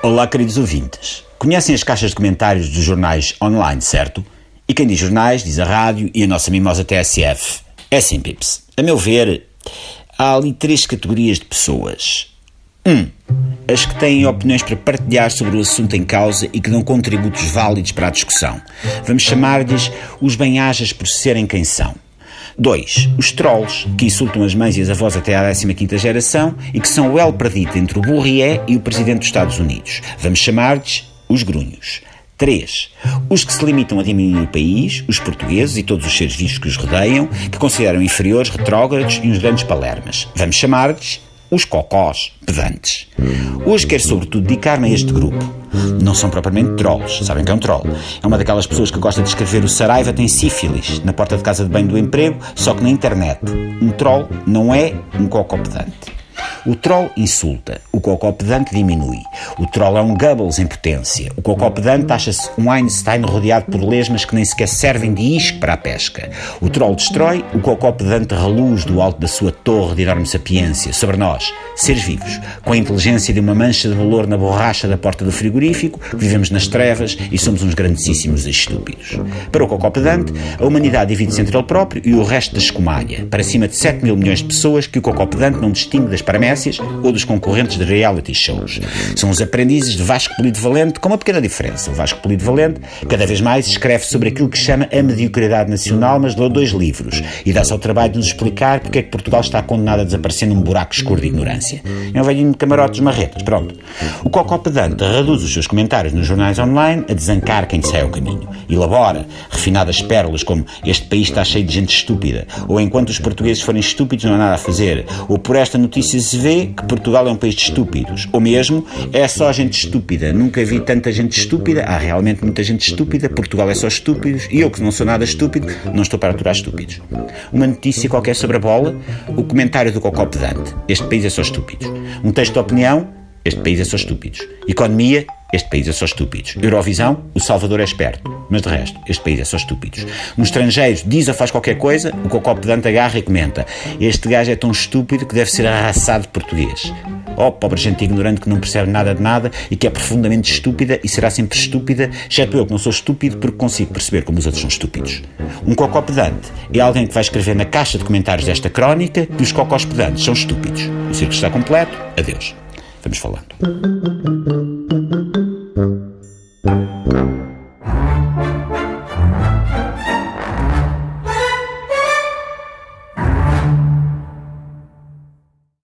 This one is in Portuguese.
Olá, queridos ouvintes. Conhecem as caixas de comentários dos jornais online, certo? E quem diz jornais, diz a rádio e a nossa mimosa TSF. É sim, Pips. A meu ver, há ali três categorias de pessoas. Um, as que têm opiniões para partilhar sobre o assunto em causa e que dão contributos válidos para a discussão. Vamos chamar-lhes os bem-ajas por serem quem são. 2. Os trolls, que insultam as mães e as avós até à 15 geração e que são o el perdido entre o Bourrié e o Presidente dos Estados Unidos. Vamos chamar-lhes os grunhos. 3. Os que se limitam a diminuir o país, os portugueses e todos os seres vivos que os rodeiam, que consideram inferiores, retrógrados e uns grandes palermas. Vamos chamar-lhes os cocós pedantes. Hoje quero sobretudo dedicar-me a este grupo. Não são propriamente trolls, sabem que é um troll. É uma daquelas pessoas que gosta de escrever o Saraiva tem sífilis na porta de casa de banho do emprego, só que na internet. Um troll não é um cocó pedante. O troll insulta, o cocó pedante diminui. O troll é um Goebbels em potência. O cocó pedante acha-se um Einstein rodeado por lesmas que nem sequer servem de isque para a pesca. O troll destrói, o cocó pedante reluz do alto da sua torre de enorme sapiência sobre nós, seres vivos, com a inteligência de uma mancha de valor na borracha da porta do frigorífico, vivemos nas trevas e somos uns grandíssimos estúpidos. Para o cocó pedante, a humanidade divide-se entre ele próprio e o resto da escumalha, para cima de 7 mil milhões de pessoas que o cocó pedante não distingue das paramécias ou dos concorrentes de reality shows. São os aprendizes de Vasco Polido Valente, com uma pequena diferença. O Vasco Polido Valente cada vez mais escreve sobre aquilo que chama a mediocridade nacional, mas leu dois livros e dá-se ao trabalho de nos explicar porque é que Portugal está condenado a desaparecer num buraco escuro de ignorância. É um velhinho de camarotes marretas, pronto. O Cocó Pedante reduz os seus comentários nos jornais online a desancar quem sai ao caminho. Elabora refinadas pérolas como este país está cheio de gente estúpida, ou enquanto os portugueses forem estúpidos não há nada a fazer, ou por esta notícia se vê vê que Portugal é um país de estúpidos. Ou mesmo, é só gente estúpida. Nunca vi tanta gente estúpida. Há realmente muita gente estúpida. Portugal é só estúpidos. E eu, que não sou nada estúpido, não estou para aturar estúpidos. Uma notícia qualquer sobre a bola, o comentário do Cocó Pedante. Este país é só estúpidos. Um texto de opinião, este país é só estúpidos. Economia, este país é só estúpidos. Eurovisão, o Salvador é esperto. Mas de resto, este país é só estúpidos. Um estrangeiro diz ou faz qualquer coisa, o cocó pedante agarra e comenta. Este gajo é tão estúpido que deve ser arrasado de português. Oh, pobre gente ignorante que não percebe nada de nada e que é profundamente estúpida e será sempre estúpida, exceto eu que não sou estúpido porque consigo perceber como os outros são estúpidos. Um cocó pedante é alguém que vai escrever na caixa de comentários desta crónica que os cocós pedantes são estúpidos. O circo está completo. Adeus. Vamos falando.